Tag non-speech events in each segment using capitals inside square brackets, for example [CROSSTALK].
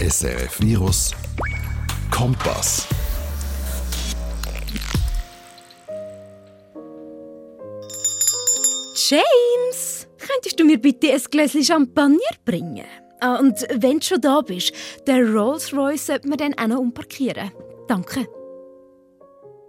SRF Virus Kompass. James, könntest du mir bitte ein Gläschen Champagner bringen? Ah, und wenn du schon da bist, der Rolls-Royce sollte man dann auch noch umparkieren. Danke.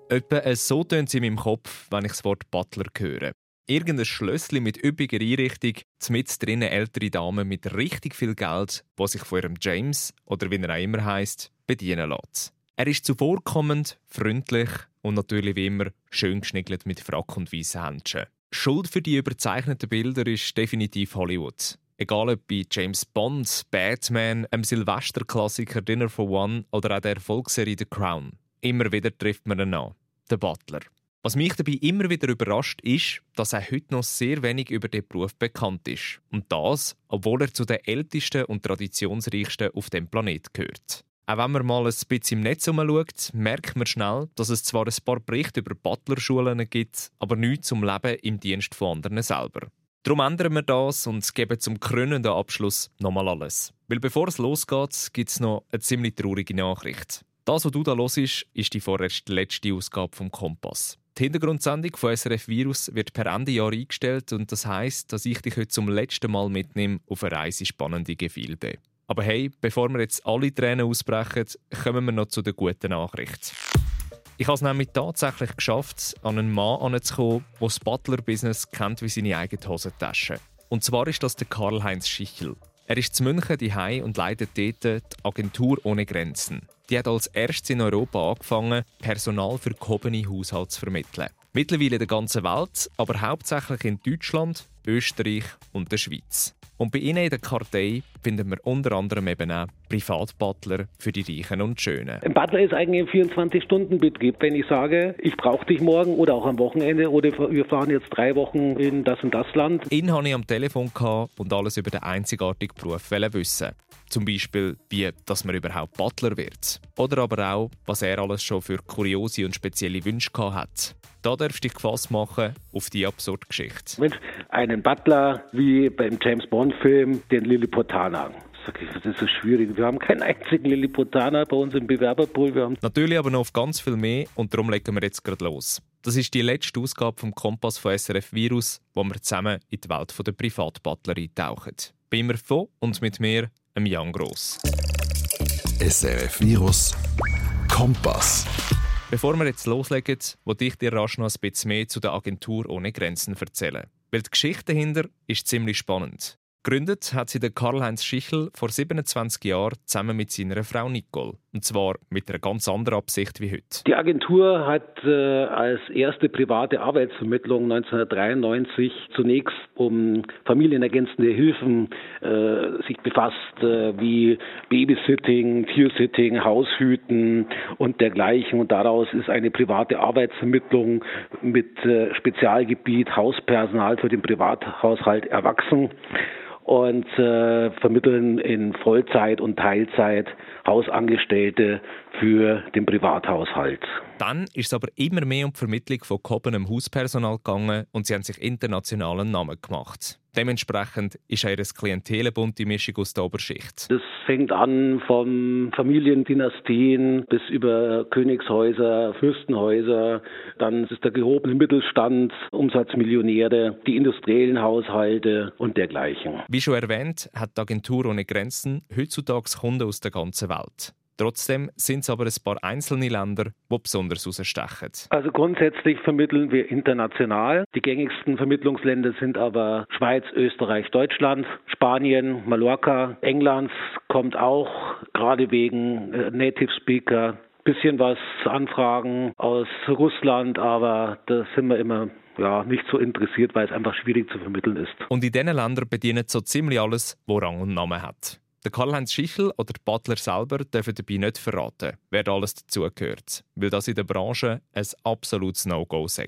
Etwa so tönt sie in meinem Kopf, wenn ich das Wort Butler höre. Irgendein Schlössli mit üppiger Einrichtung, mit drinnen ältere Damen mit richtig viel Geld, die sich von ihrem James, oder wie er auch immer heisst, bedienen lässt. Er ist zuvorkommend, freundlich und natürlich wie immer schön geschniggelt mit Frack und weißen Händchen. Schuld für die überzeichneten Bilder ist definitiv Hollywood. Egal ob bei James Bond, Batman, einem Silvesterklassiker Dinner for One oder auch der Erfolgsserie The Crown. Immer wieder trifft man ihn an. Den Butler. Was mich dabei immer wieder überrascht, ist, dass er heute noch sehr wenig über den Beruf bekannt ist. Und das, obwohl er zu den ältesten und traditionsreichsten auf dem Planet gehört. Auch wenn man mal ein bisschen im Netz umschaut, merkt man schnell, dass es zwar ein paar Berichte über Butlerschulen gibt, aber nichts zum Leben im Dienst von anderen selber. Darum ändern wir das und geben zum krönenden Abschluss nochmal alles. Weil bevor es losgeht, gibt es noch eine ziemlich traurige Nachricht. Das, was du da hörst, ist die vorerst letzte Ausgabe vom Kompass. Die Hintergrundsendung von SRF Virus wird per Ende Jahr eingestellt und das heißt, dass ich dich heute zum letzten Mal mitnehme auf eine Reise spannende Gefilde. Aber hey, bevor wir jetzt alle Tränen ausbrechen, kommen wir noch zu der guten Nachricht. Ich habe es nämlich tatsächlich geschafft, an einen Mann anzukommen, der das Butler-Business kennt wie seine eigene Hosentasche. Und zwar ist das der Karl-Heinz Schichel. Er ist zu München daheim und leitet dort die Agentur ohne Grenzen. Die hat als erstes in Europa angefangen, Personal für gehobene Haushalte zu vermitteln. Mittlerweile in der ganzen Welt, aber hauptsächlich in Deutschland, Österreich und der Schweiz. Und bei ihnen in der Kartei finden wir unter anderem eben auch Privatbutler für die Reichen und Schönen. Ein Butler ist eigentlich ein 24-Stunden-Betrieb. Wenn ich sage, ich brauche dich morgen oder auch am Wochenende oder wir fahren jetzt drei Wochen in das und das Land. Ihn hatte ich am Telefon und alles über den einzigartigen Beruf wissen. Zum Beispiel, wie dass man überhaupt Butler wird. Oder aber auch, was er alles schon für kuriose und spezielle Wünsche hat. Da darfst du dich gefasst machen auf die absurde Geschichte. Mensch, einen Butler wie beim James Bond-Film, den Lilliputaner. Das ist so schwierig. Wir haben keinen einzigen Lilliputaner bei uns im Bewerberpool. Wir haben Natürlich aber noch auf ganz viel mehr und darum legen wir jetzt gerade los. Das ist die letzte Ausgabe vom Kompass von SRF Virus, wo wir zusammen in die Welt der Privatbutler eintauchen. Bei mir von und mit mir, Jan Gross. SRF Virus Kompass. Bevor wir jetzt loslegen, wollte ich dir rasch noch ein bisschen mehr zu der Agentur ohne Grenzen erzählen. Weil die Geschichte dahinter ist ziemlich spannend. Gegründet hat sie der Karl-Heinz Schichel vor 27 Jahren zusammen mit seiner Frau Nicole. Und zwar mit einer ganz anderen Absicht wie heute. Die Agentur hat äh, als erste private Arbeitsvermittlung 1993 zunächst um familienergänzende Hilfen äh, sich befasst, äh, wie Babysitting, Tiersitting, Haushüten und dergleichen. Und daraus ist eine private Arbeitsvermittlung mit äh, Spezialgebiet Hauspersonal für den Privathaushalt erwachsen und äh, vermitteln in Vollzeit und Teilzeit Hausangestellte für den Privathaushalt. Dann ist es aber immer mehr um die Vermittlung von gehobenem Hauspersonal gegangen und sie haben sich internationalen Namen gemacht. Dementsprechend ist auch ihr Klientel eine bunte Mischung aus der Oberschicht. Das fängt an von Familiendynastien bis über Königshäuser, Fürstenhäuser, dann ist der gehobene Mittelstand, Umsatzmillionäre, die industriellen Haushalte und dergleichen. Wie schon erwähnt, hat die Agentur ohne Grenzen heutzutage Kunden aus der ganzen Welt. Trotzdem sind es aber ein paar einzelne Länder, die besonders herausstechen. Also grundsätzlich vermitteln wir international. Die gängigsten Vermittlungsländer sind aber Schweiz, Österreich, Deutschland, Spanien, Mallorca, England kommt auch, gerade wegen äh, Native Speaker. Bisschen was Anfragen aus Russland, aber da sind wir immer ja, nicht so interessiert, weil es einfach schwierig zu vermitteln ist. Und in diesen Ländern bedient so ziemlich alles, wo Rang und Namen hat. Der Karl-Heinz Schichel oder der Butler selber dürfen dabei nicht verraten, wer alles dazugehört, weil das in der Branche ein absolutes No-Go ist.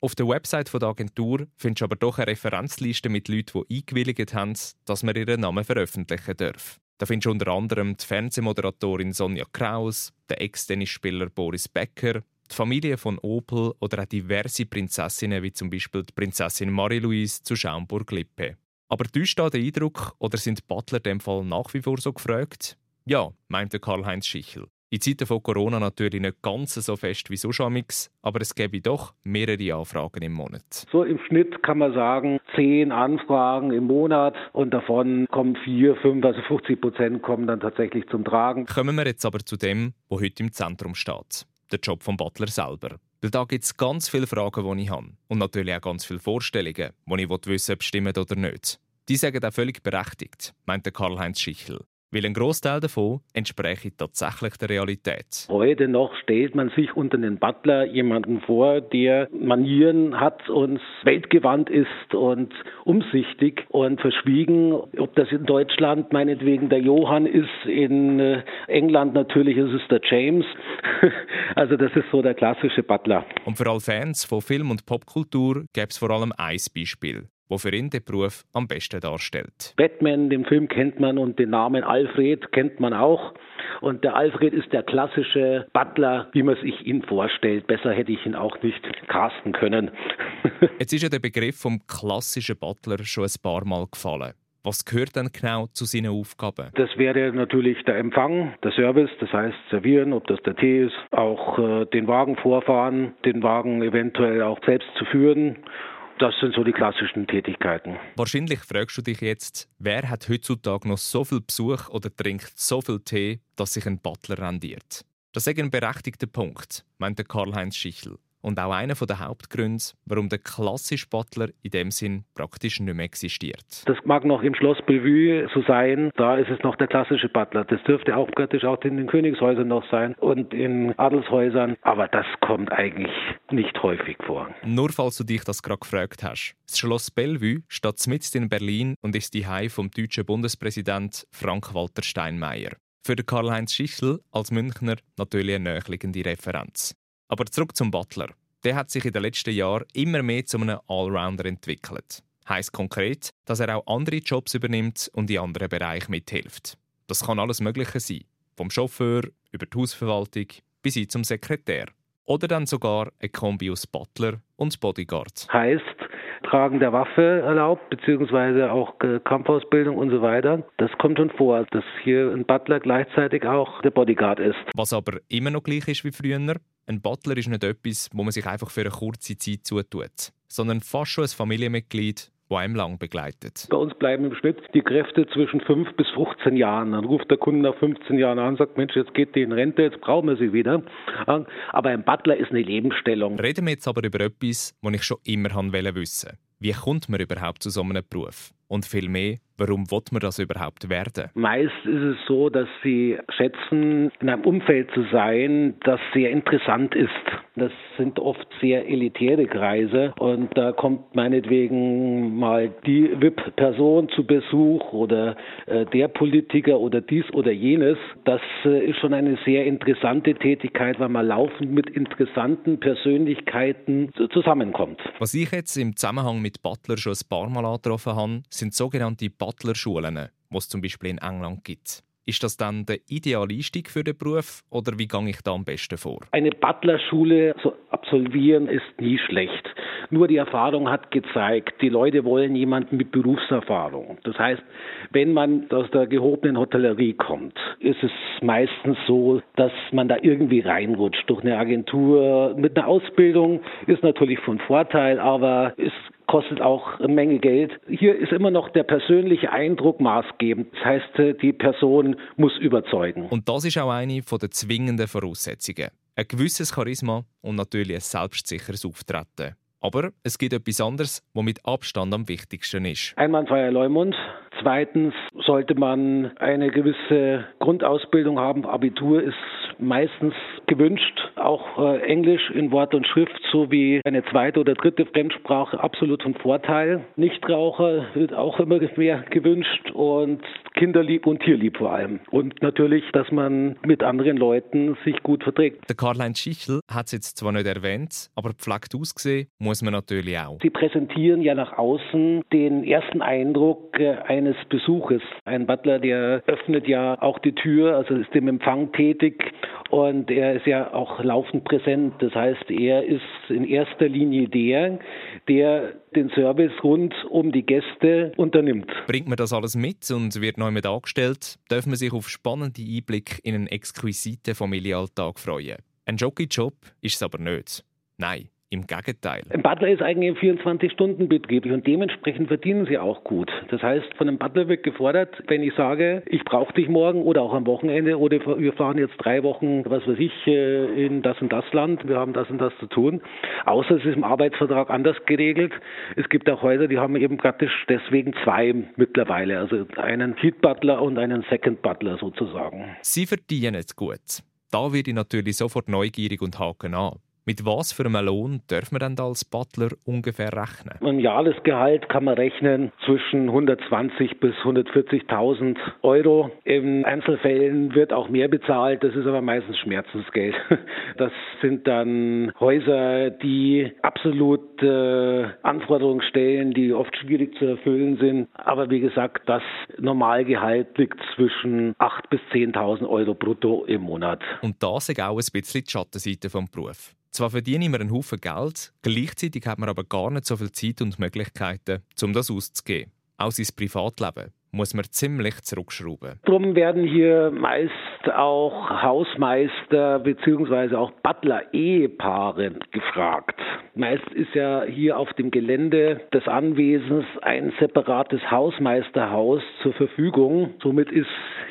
Auf der Website der Agentur findest du aber doch eine Referenzliste mit Leuten, die eingewilligt haben, dass man ihren Namen veröffentlichen darf. Da findest du unter anderem die Fernsehmoderatorin Sonja Kraus, den Ex-Tennisspieler Boris Becker, die Familie von Opel oder auch diverse Prinzessinnen wie zum Beispiel die Prinzessin Marie-Louise zu Schaumburg-Lippe. Aber täuscht da der Eindruck oder sind Butler dem Fall nach wie vor so gefragt? Ja, meinte Karl-Heinz Schichel. In Zeiten von Corona natürlich nicht ganz so fest wie sonst aber es gäbe doch mehrere Anfragen im Monat. So im Schnitt kann man sagen, zehn Anfragen im Monat und davon kommen vier, fünf, also 50 Prozent kommen dann tatsächlich zum Tragen. Kommen wir jetzt aber zu dem, wo heute im Zentrum steht. Der Job vom Butler selber. Weil da gibt es ganz viele Fragen, die ich habe. Und natürlich auch ganz viele Vorstellungen, die ich wissen will, ob stimmen oder nicht. Die sagen auch völlig berechtigt, meinte Karl-Heinz Schichel weil ein Großteil davon entspreche tatsächlich der Realität. Heute noch stellt man sich unter den Butler jemanden vor, der Manieren hat und weltgewandt ist und umsichtig und verschwiegen. Ob das in Deutschland meinetwegen der Johann ist, in äh, England natürlich ist es der James. [LAUGHS] also das ist so der klassische Butler. Und für alle Fans von Film und Popkultur gäbe es vor allem ein Beispiel wo für ihn den Beruf am besten darstellt. Batman, den Film kennt man und den Namen Alfred kennt man auch. Und der Alfred ist der klassische Butler, wie man sich ihn vorstellt. Besser hätte ich ihn auch nicht casten können. [LAUGHS] Jetzt ist ja der Begriff vom klassischen Butler schon ein paar Mal gefallen. Was gehört denn genau zu seinen Aufgaben? Das wäre natürlich der Empfang, der Service, das heißt servieren, ob das der Tee ist, auch äh, den Wagen vorfahren, den Wagen eventuell auch selbst zu führen das sind so die klassischen Tätigkeiten. Wahrscheinlich fragst du dich jetzt, wer hat heutzutage noch so viel Besuch oder trinkt so viel Tee, dass sich ein Butler rendiert? Das ist ein berechtigter Punkt, meinte Karl-Heinz Schichel und auch einer der Hauptgründe, warum der klassische Butler in dem Sinn praktisch nicht mehr existiert. Das mag noch im Schloss Bellevue so sein, da ist es noch der klassische Butler. Das dürfte auch praktisch auch in den Königshäusern noch sein und in Adelshäusern, aber das kommt eigentlich nicht häufig vor. Nur falls du dich das gerade gefragt hast. Das Schloss Bellevue steht mitten in Berlin und ist die Hei vom deutschen Bundespräsident Frank-Walter Steinmeier. Für Karl-Heinz Schichel als Münchner natürlich eine naheliegende Referenz. Aber zurück zum Butler. Der hat sich in den letzten Jahren immer mehr zu einem Allrounder entwickelt. Heißt konkret, dass er auch andere Jobs übernimmt und in anderen Bereichen mithilft. Das kann alles Mögliche sein. Vom Chauffeur über die Hausverwaltung bis hin zum Sekretär. Oder dann sogar ein Kombi aus Butler und Bodyguard. Heißt, Tragen der Waffe erlaubt, beziehungsweise auch Kampfausbildung und so weiter. Das kommt schon vor, dass hier ein Butler gleichzeitig auch der Bodyguard ist. Was aber immer noch gleich ist wie früher, ein Butler ist nicht etwas, wo man sich einfach für eine kurze Zeit zutut, sondern fast schon ein Familienmitglied, einem lang begleitet. Bei uns bleiben im Schnitt die Kräfte zwischen 5 bis 15 Jahren. Dann ruft der Kunde nach 15 Jahren an und sagt, Mensch, jetzt geht die in Rente, jetzt brauchen wir sie wieder. Aber ein Butler ist eine Lebensstellung. Reden wir jetzt aber über etwas, das ich schon immer wissen wollte. Wie kommt man überhaupt zu so einem Beruf? Und vielmehr, warum will man das überhaupt werden? Meist ist es so, dass sie schätzen, in einem Umfeld zu sein, das sehr interessant ist. Das sind oft sehr elitäre Kreise und da kommt meinetwegen mal die VIP-Person zu Besuch oder äh, der Politiker oder dies oder jenes. Das äh, ist schon eine sehr interessante Tätigkeit, weil man laufend mit interessanten Persönlichkeiten zusammenkommt. Was ich jetzt im Zusammenhang mit Butler schon ein paar Mal angetroffen habe, sind sogenannte Butler-Schulen, die es zum Beispiel in England gibt. Ist das dann der ideale Einstieg für den Beruf oder wie gehe ich da am besten vor? Eine Butlerschule zu absolvieren ist nie schlecht. Nur die Erfahrung hat gezeigt, die Leute wollen jemanden mit Berufserfahrung. Das heißt, wenn man aus der gehobenen Hotellerie kommt, ist es meistens so, dass man da irgendwie reinrutscht durch eine Agentur. Mit einer Ausbildung ist natürlich von Vorteil, aber es kostet auch eine Menge Geld. Hier ist immer noch der persönliche Eindruck maßgebend. Das heißt, die Person muss überzeugen. Und das ist auch eine der zwingenden Voraussetzungen. Ein gewisses Charisma und natürlich ein selbstsicheres Auftreten. Aber es gibt etwas anderes, was mit Abstand am wichtigsten ist. Einwandfreier Leumund. Zweitens sollte man eine gewisse Grundausbildung haben. Abitur ist meistens gewünscht. Auch äh, Englisch in Wort und Schrift sowie eine zweite oder dritte Fremdsprache absolut von Vorteil. Nichtraucher wird auch immer mehr gewünscht und kinderlieb und tierlieb vor allem. Und natürlich, dass man mit anderen Leuten sich gut verträgt. Der Karl-Heinz Schichel hat es jetzt zwar nicht erwähnt, aber pflegt ausgesehen muss man natürlich auch. Sie präsentieren ja nach außen den ersten Eindruck äh, eines Besuches. Ein Butler, der öffnet ja auch die Tür, also ist im Empfang tätig und er ist ja auch laufend präsent. Das heißt, er ist in erster Linie der, der den Service rund um die Gäste unternimmt. Bringt man das alles mit und wird neu mit angestellt, darf man sich auf spannende Einblicke in einen exquisiten Familienalltag freuen. Ein Jockey-Job ist es aber nicht. Nein, im Gegenteil. Ein Butler ist eigentlich ein 24-Stunden-Betrieb und dementsprechend verdienen sie auch gut. Das heißt, von einem Butler wird gefordert, wenn ich sage, ich brauche dich morgen oder auch am Wochenende oder wir fahren jetzt drei Wochen, was weiß ich, äh, in das und das Land, wir haben das und das zu tun. Außer es ist im Arbeitsvertrag anders geregelt. Es gibt auch Häuser, die haben eben praktisch deswegen zwei mittlerweile, also einen Heat Butler und einen Second Butler sozusagen. Sie verdienen es gut. Da werde ich natürlich sofort neugierig und haken an. Mit was für einem Lohn darf man denn als Butler ungefähr rechnen? Ein Jahresgehalt kann man rechnen zwischen 120 bis 140.000 Euro. In Einzelfällen wird auch mehr bezahlt. Das ist aber meistens Schmerzensgeld. [LAUGHS] Das sind dann Häuser, die absolut äh, Anforderungen stellen, die oft schwierig zu erfüllen sind. Aber wie gesagt, das Normalgehalt liegt zwischen 8.000 bis 10.000 Euro brutto im Monat. Und das ist auch ein bisschen die Schattenseite vom Beruf. Zwar verdiene mir einen Haufen Geld, gleichzeitig hat man aber gar nicht so viel Zeit und Möglichkeiten, um das auszugeben. Auch sein Privatleben muss man ziemlich zurückschrauben. Darum werden hier meist auch Hausmeister bzw. auch Butler-Ehepaare gefragt. Meist ist ja hier auf dem Gelände des Anwesens ein separates Hausmeisterhaus zur Verfügung. Somit ist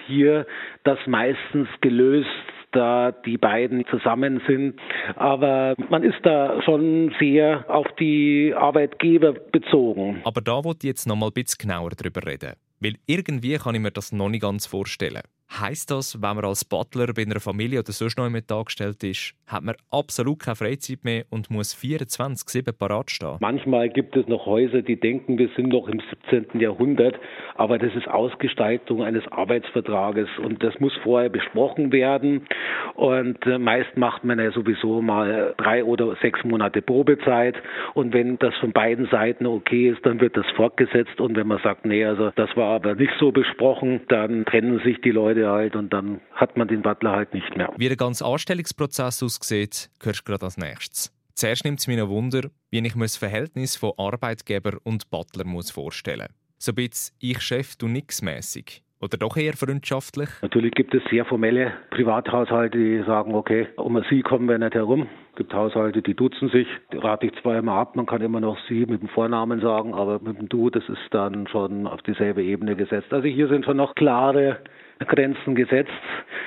hier das meistens gelöst da die beiden zusammen sind. Aber man ist da schon sehr auf die Arbeitgeber bezogen. Aber da wollte ich jetzt noch mal ein bisschen genauer drüber reden. Weil irgendwie kann ich mir das noch nicht ganz vorstellen. Heißt das, wenn man als Butler bei einer Familie oder sonst noch mit angestellt ist, hat man absolut keine Freizeit mehr und muss 24-7 parat stehen? Manchmal gibt es noch Häuser, die denken, wir sind noch im 17. Jahrhundert, aber das ist Ausgestaltung eines Arbeitsvertrages und das muss vorher besprochen werden. Und äh, meist macht man ja sowieso mal drei oder sechs Monate Probezeit und wenn das von beiden Seiten okay ist, dann wird das fortgesetzt und wenn man sagt, nee, also das war aber nicht so besprochen, dann trennen sich die Leute halt und dann hat man den Butler halt nicht mehr. Wie der ganze Anstellungsprozess aussieht, hörst du gerade als nächstes. Zuerst nimmt es mich noch Wunder, wie ich mir das Verhältnis von Arbeitgeber und Butler muss vorstellen muss. So ein bisschen ich Chef, du nix mäßig. Oder doch eher freundschaftlich? Natürlich gibt es sehr formelle Privathaushalte, die sagen, okay, um Sie kommen wir nicht herum. Es gibt Haushalte, die duzen sich. Die rate ich zwar immer ab, man kann immer noch Sie mit dem Vornamen sagen, aber mit dem Du, das ist dann schon auf dieselbe Ebene gesetzt. Also hier sind schon noch klare Grenzen gesetzt.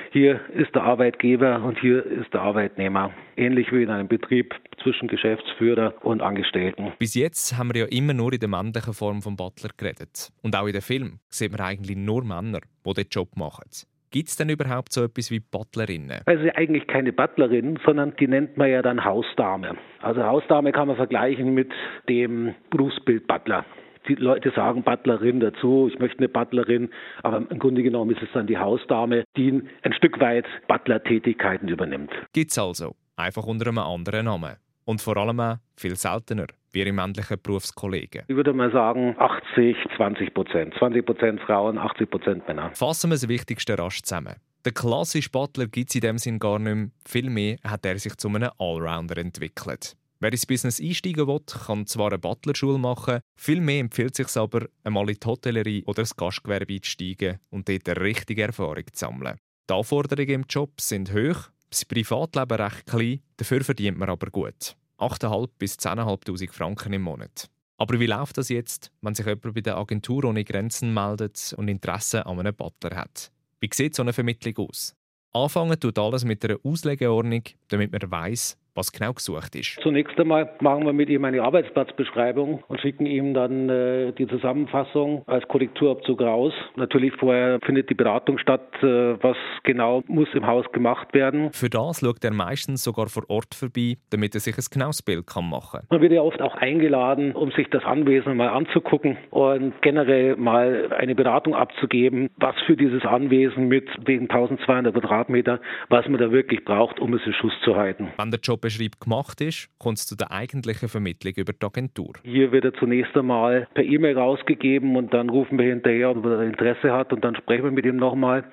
Hier ist der Arbeitgeber und hier ist der Arbeitnehmer. Ähnlich wie in einem Betrieb zwischen Geschäftsführer und Angestellten. Bis jetzt haben wir ja immer nur in der männlichen Form von Butler geredet. Und auch in den Film sieht man eigentlich nur Männer, die den Job machen. Gibt es denn überhaupt so etwas wie Butlerinnen? Also eigentlich keine Butlerin, sondern die nennt man ja dann Hausdame. Also Hausdame kann man vergleichen mit dem Berufsbild Butler die Leute sagen Butlerin dazu, ich möchte eine Butlerin, aber im Grunde genommen ist es dann die Hausdame, die ein Stück weit Butler-Tätigkeiten übernimmt. Gibt's also, einfach unter einem anderen Namen. Und vor allem auch viel seltener wie ihre männlichen Berufskollegen. Ich würde mal sagen 80, 20 Prozent. 20 Prozent Frauen, 80 Prozent Männer. Fassen wir das Wichtigste rasch zusammen. Der klassische Butler gibt es in dem Sinn gar nicht mehr. Vielmehr hat er sich zu einem Allrounder entwickelt. Wer ins Business einsteigen will, kann zwar eine Butlerschule machen, vielmehr empfiehlt es sich aber, einmal in die Hotellerie oder das Gastgewerbe einzusteigen und dort eine richtige Erfahrung zu sammeln. Die Anforderungen im Job sind hoch, das Privatleben recht klein, dafür verdient man aber gut. 8.500 bis 10.500 Franken im Monat. Aber wie läuft das jetzt, wenn sich jemand bei der Agentur ohne Grenzen meldet und Interesse an einem Butler hat? Wie sieht so eine Vermittlung aus? Anfangen tut alles mit einer Auslegeordnung, damit man weiß, was genau gesucht ist. Zunächst einmal machen wir mit ihm eine Arbeitsplatzbeschreibung und schicken ihm dann äh, die Zusammenfassung als Korrekturabzug raus. Natürlich vorher findet die Beratung statt, äh, was genau muss im Haus gemacht werden. Für das schaut er meistens sogar vor Ort vorbei, damit er sich ein genaues Bild kann machen kann. Man wird ja oft auch eingeladen, um sich das Anwesen mal anzugucken und generell mal eine Beratung abzugeben, was für dieses Anwesen mit wegen 1200 Quadratmeter, was man da wirklich braucht, um es in Schuss zu halten. Wenn der Job beschreibt, gemacht ist, kommt es zu der eigentlichen Vermittlung über die Agentur. Hier wird er zunächst einmal per E-Mail rausgegeben und dann rufen wir hinterher, ob er Interesse hat und dann sprechen wir mit ihm nochmal.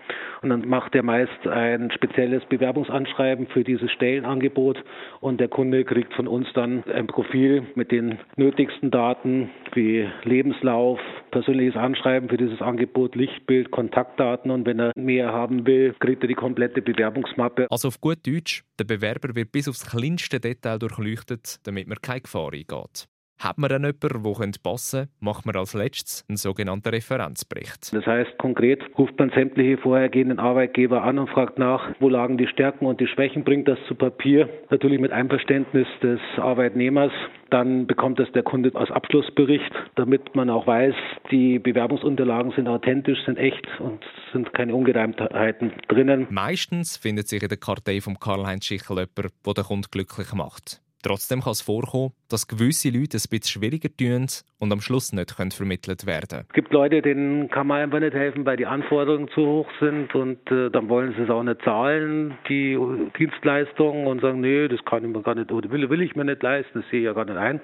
Und dann macht er meist ein spezielles Bewerbungsanschreiben für dieses Stellenangebot und der Kunde kriegt von uns dann ein Profil mit den nötigsten Daten wie Lebenslauf, persönliches Anschreiben für dieses Angebot, Lichtbild, Kontaktdaten und wenn er mehr haben will, kriegt er die komplette Bewerbungsmappe. Also auf gut Deutsch, der Bewerber wird bis aufs kleinste Detail durchleuchtet, damit man keine Gefahr eingeht. Hat man dann jemanden, der passen könnte, macht man als letztes einen sogenannten Referenzbericht. Das heißt, konkret ruft man sämtliche vorhergehenden Arbeitgeber an und fragt nach, wo lagen die Stärken und die Schwächen, bringt das zu Papier, natürlich mit Einverständnis des Arbeitnehmers. Dann bekommt das der Kunde als Abschlussbericht, damit man auch weiß, die Bewerbungsunterlagen sind authentisch, sind echt und sind keine Ungereimtheiten drinnen. Meistens findet sich in der Kartei von Karl-Heinz Schichel jemand, der den Kunden glücklich macht. Trotzdem kann es vorkommen, dass gewisse Leute es ein bisschen schwieriger tun und am Schluss nicht können vermittelt werden Es gibt Leute, denen kann man einfach nicht helfen, weil die Anforderungen zu hoch sind und äh, dann wollen sie es auch nicht zahlen, die Dienstleistungen und sagen, nee, das kann ich mir gar nicht oder will, will ich mir nicht leisten, das sehe ich ja gar nicht ein.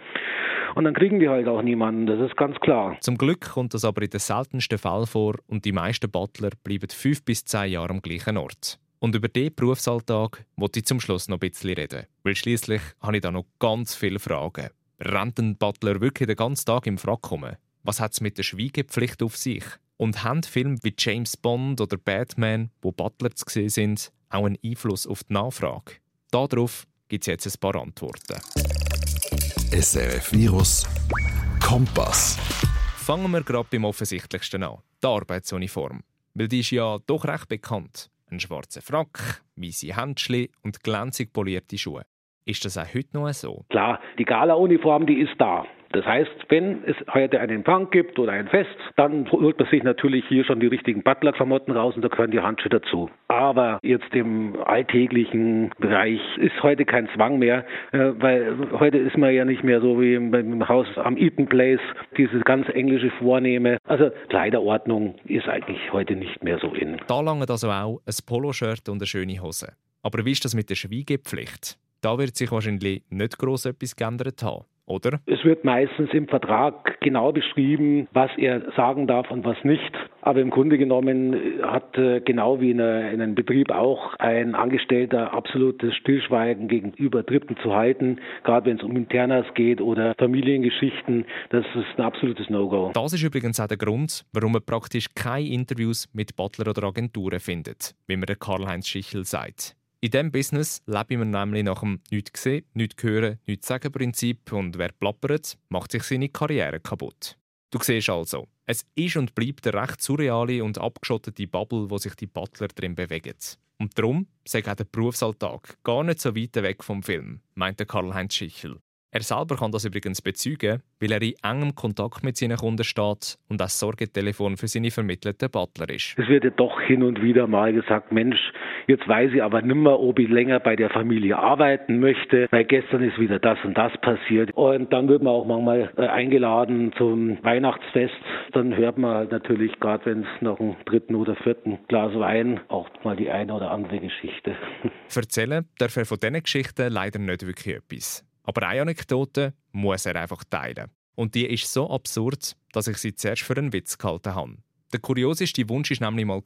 Und dann kriegen die halt auch niemanden, das ist ganz klar. Zum Glück kommt das aber in den seltensten Fällen vor und die meisten Butler bleiben fünf bis zehn Jahre am gleichen Ort. Und über diesen Berufsalltag wollte ich zum Schluss noch ein bisschen reden. Weil schließlich habe ich da noch ganz viele Fragen. Rennt ein Butler wirklich den ganzen Tag im Frack rum? Was hat es mit der Schweigepflicht auf sich? Und haben Filme wie James Bond oder Batman, wo Butler zu sehen sind, auch einen Einfluss auf die Nachfrage? Darauf gibt es jetzt ein paar Antworten. SRF Virus Kompass. Fangen wir gerade beim Offensichtlichsten an: die Arbeitsuniform. Weil die ist ja doch recht bekannt. Ein schwarzer Frack, weiße Händchen und glänzig polierte Schuhe. Ist das auch heute noch so? Klar, die Gala-Uniform, die ist da. Das heißt, wenn es heute einen Empfang gibt oder ein Fest, dann holt man sich natürlich hier schon die richtigen Butler-Klamotten raus und da gehören die Handschuhe dazu. Aber jetzt im alltäglichen Bereich ist heute kein Zwang mehr, äh, weil heute ist man ja nicht mehr so wie im Haus am Eaton Place, dieses ganz englische Vornehme. Also Kleiderordnung ist eigentlich heute nicht mehr so in. Da langt also auch ein Poloshirt und eine schöne Hose. Aber wie ist das mit der Schweigepflicht? Da wird sich wahrscheinlich nicht gross etwas geändert haben oder? Es wird meistens im Vertrag genau beschrieben, was er sagen darf und was nicht. Aber im Grunde genommen hat äh, genau wie in, einem Betrieb auch ein Angestellter absolutes Stillschweigen gegenüber Dritten zu halten, gerade wenn es um Internas geht oder Familiengeschichten. Das ist ein absolutes No-Go. Das ist übrigens auch der Grund, warum man praktisch keine Interviews mit Butler oder Agenturen findet, wie man Karl-Heinz Schichel sagt. In diesem Business leben wir nämlich nach dem «Nichts sehen, nichts hören, nichts sagen» Prinzip und wer plappert, macht sich seine Karriere kaputt. Du siehst also, es ist und bleibt eine recht surreale und abgeschottete Bubble, wo sich die Butler drin bewegen. Und darum sagt auch der Berufsalltag gar nicht so weit weg vom Film, meinte Karl-Heinz Schichel. Er selber kann das übrigens bezeugen, weil er in engem Kontakt mit seinen Kunden steht und das Sorgetelefon für seine vermittelten Butler ist. Es wird ja doch hin und wieder mal gesagt, Mensch, jetzt weiß ich aber nimmer, ob ich länger bei der Familie arbeiten möchte, weil gestern ist wieder das und das passiert. Und dann wird man auch manchmal äh, eingeladen zum Weihnachtsfest. Dann hört man halt natürlich, gerade wenn es nach dem dritten oder vierten Glas Wein, auch mal die eine oder andere Geschichte. [LAUGHS] Erzählen darf er von diesen Geschichten leider nicht wirklich etwas. Aber eine Anekdote muss er einfach teilen. Und die ist so absurd, dass ich sie zuerst für einen Witz gehalten habe. Der kurioseste Wunsch war nämlich mal,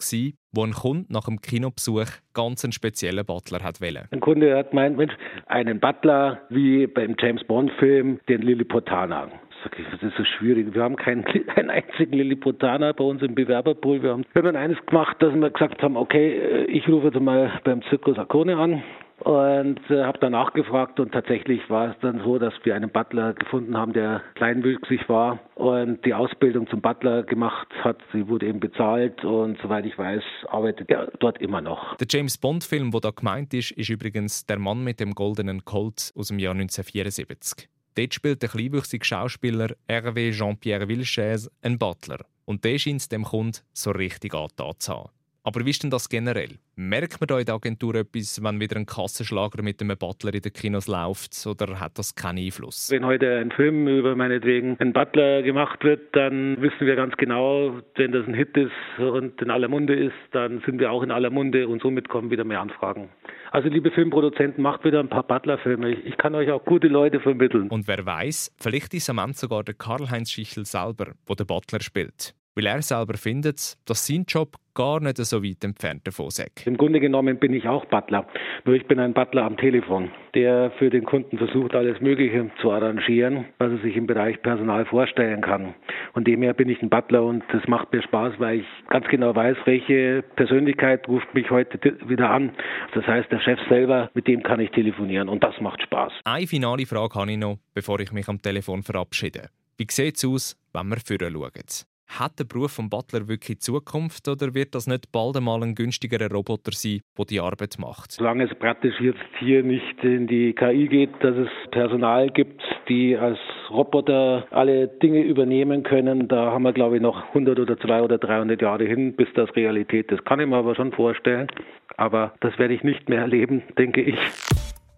wo ein Kunde nach einem Kinobesuch ganz einen speziellen Butler hat wollte. Ein Kunde hat gemeint, Mensch, einen Butler wie beim James Bond-Film, den Lilliputaner. Das ist so schwierig. Wir haben keinen, [LAUGHS] keinen einzigen Lilliputaner bei uns im Bewerberpool. Wir haben, wir haben eines gemacht, dass wir gesagt haben, okay, äh, ich rufe jetzt mal beim Zirkus Akone an und äh, habe danach gefragt und tatsächlich war es dann so, dass wir einen Butler gefunden haben, der kleinwüchsig war und die Ausbildung zum Butler gemacht hat. Sie wurde eben bezahlt und soweit ich weiß, arbeitet er dort immer noch. Der James Bond Film, wo da gemeint ist, ist übrigens Der Mann mit dem goldenen Colt aus dem Jahr 1974. Dort spielt der kleinwüchsige Schauspieler Hervé Jean-Pierre Vilches einen Butler. Und der scheint dem Kunden so richtig angetan zu haben. Aber wie ist denn das generell? Merkt man da in der Agentur etwas, wenn wieder ein Kassenschlager mit einem Butler in den Kinos läuft oder hat das keinen Einfluss? Wenn heute ein Film über meinetwegen einen Butler gemacht wird, dann wissen wir ganz genau, wenn das ein Hit ist und in aller Munde ist, dann sind wir auch in aller Munde und somit kommen wieder mehr Anfragen. Also liebe Filmproduzenten, macht wieder ein paar Butler-Filme. Ich kann euch auch gute Leute vermitteln. Und wer weiß, vielleicht ist am Ende sogar der Karl-Heinz Schichel selber, der den Butler spielt weil er selber findet, dass sein Job gar nicht so weit entfernt davon sei. Im Grunde genommen bin ich auch Butler, nur ich bin ein Butler am Telefon, der für den Kunden versucht, alles Mögliche zu arrangieren, was er sich im Bereich Personal vorstellen kann. Und demher bin ich ein Butler und das macht mir Spaß, weil ich ganz genau weiß, welche Persönlichkeit ruft mich heute wieder an. Das heißt, der Chef selber, mit dem kann ich telefonieren und das macht Spaß. Eine finale Frage habe ich noch, bevor ich mich am Telefon verabschiede. Wie sieht es aus, wenn wir führen schauen? Hat der Beruf vom Butler wirklich Zukunft oder wird das nicht bald einmal ein günstigerer Roboter sein, der die Arbeit macht? Solange es praktisch jetzt hier nicht in die KI geht, dass es Personal gibt, die als Roboter alle Dinge übernehmen können, da haben wir, glaube ich, noch 100 oder 200 oder 300 Jahre hin, bis das Realität ist. Kann ich mir aber schon vorstellen. Aber das werde ich nicht mehr erleben, denke ich.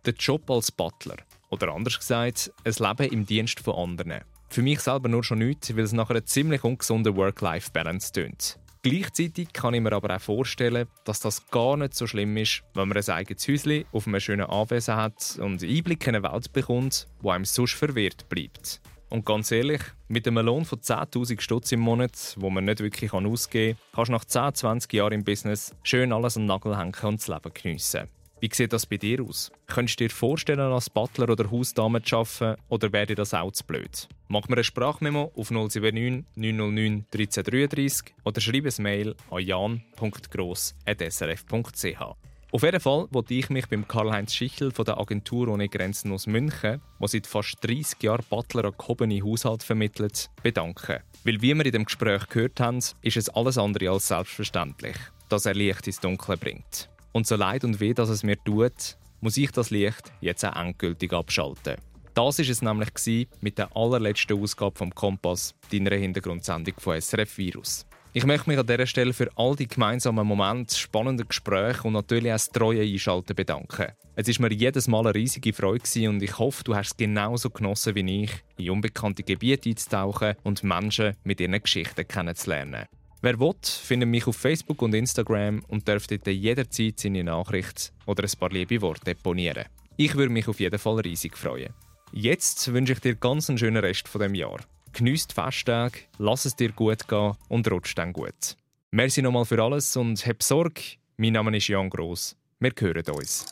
Der Job als Butler. Oder anders gesagt, ein Leben im Dienst von anderen. Für mich selber nur schon nichts, weil es nach einer ziemlich ungesunden Work-Life-Balance tönt. Gleichzeitig kann ich mir aber auch vorstellen, dass das gar nicht so schlimm ist, wenn man ein eigenes Häuschen auf einem schönen Anwesen hat und Einblick in eine Welt bekommt, wo einem sonst verwirrt bleibt. Und ganz ehrlich, mit einem Lohn von 10.000 Stutz im Monat, wo man nicht wirklich ausgeben kann, kannst du nach 10, 20 Jahren im Business schön alles an den Nagel hängen und das Leben geniessen. Wie sieht das bei dir aus? Könntest du dir vorstellen, als Butler oder Hausdame zu arbeiten oder wäre dir das auch zu blöd? Mach mir ein Sprachmemo auf 079 909 1333 oder schreib ein Mail an jan.gross.srf.ch. Auf jeden Fall wollte ich mich beim Karl-Heinz Schichel von der Agentur Ohne Grenzen aus München, der seit fast 30 Jahren Butler an gehobene Haushalt vermittelt, bedanken. Weil, wie wir in dem Gespräch gehört haben, ist es alles andere als selbstverständlich, dass er Licht ins Dunkle bringt. Und so leid und weh, dass es mir tut, muss ich das Licht jetzt auch endgültig abschalten. Das ist es nämlich mit der allerletzten Ausgabe vom Kompass, deiner Hintergrundsendung von SRF Virus. Ich möchte mich an dieser Stelle für all die gemeinsamen Momente, spannenden Gespräche und natürlich auch das treue Einschalten bedanken. Es ist mir jedes Mal eine riesige Freude und ich hoffe, du hast es genauso genossen wie ich, in unbekannte Gebiete einzutauchen und Menschen mit ihren Geschichten kennenzulernen. Wer will, findet mich auf Facebook und Instagram und darf dort jederzeit seine Nachricht oder ein paar liebe Worte deponieren. Ich würde mich auf jeden Fall riesig freuen. Jetzt wünsche ich dir ganz einen schönen Rest von dem Jahr. Genieß die Festtage, lass es dir gut gehen und rutsch dann gut. Merci nochmal für alles und hab Sorge. Mein Name ist Jan Gross. Wir hören uns.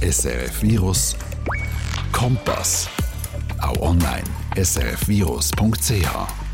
SRF Virus Kompass. Auch online srfvirus.ch